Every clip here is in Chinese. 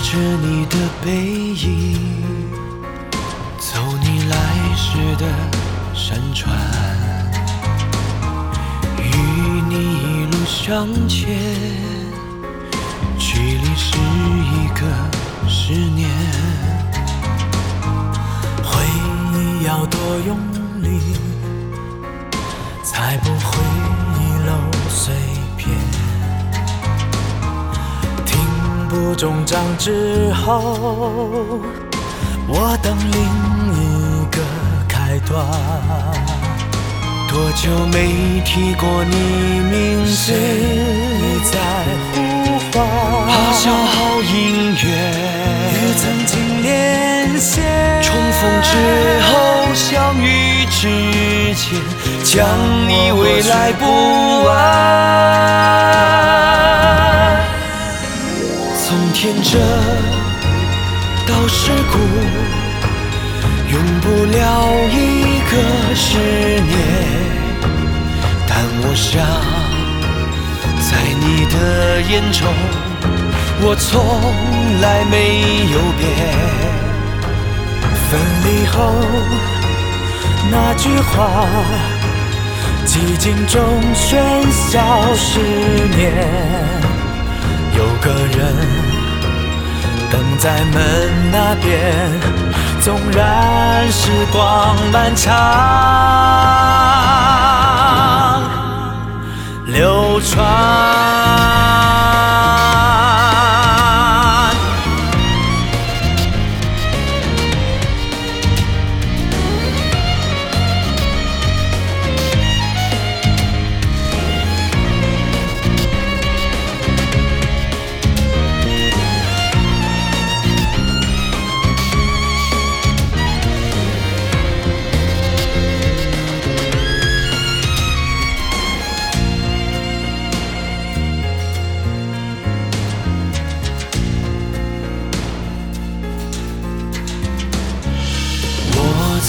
着你的背影，走你来时的山川，与你一路向前，距离是一个十年。回忆要多用力，才不会一漏碎。不中章之后，我等另一个开端。多久没提过你名字？谁在呼唤？怕消耗音与。曾经连线，重逢之后，相遇之前，将你未来不安。天真到世故，用不了一个十年。但我想，在你的眼中，我从来没有变。分离后那句话，寂静中喧嚣十年。在门那边，纵然时光漫长。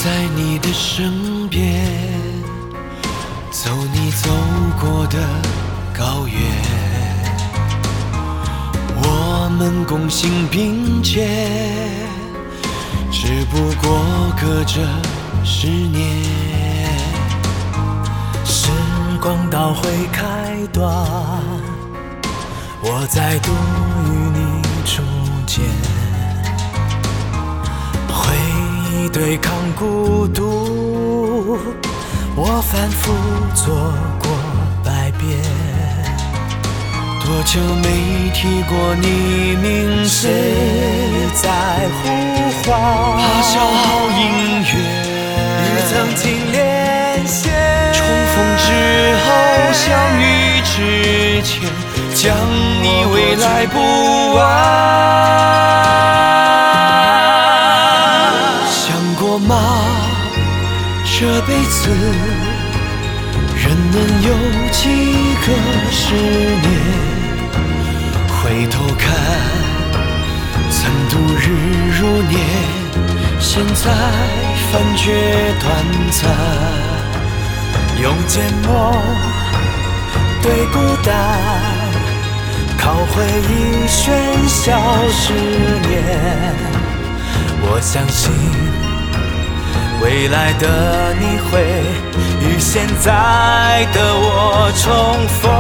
在你的身边，走你走过的高原，我们共行并肩，只不过隔着十年。时光倒回开端，我再度与你重对抗孤独，我反复做过百遍。多久没提过你名字？谁在呼唤？怕消耗音与乐。曾经连线。重逢之后，相遇之前，将你未来不安。这辈子人能有几个十年？回头看，曾度日如年，现在反觉短暂。用缄默对孤单，靠回忆喧嚣十年。我相信未来的你会与现在的我重逢，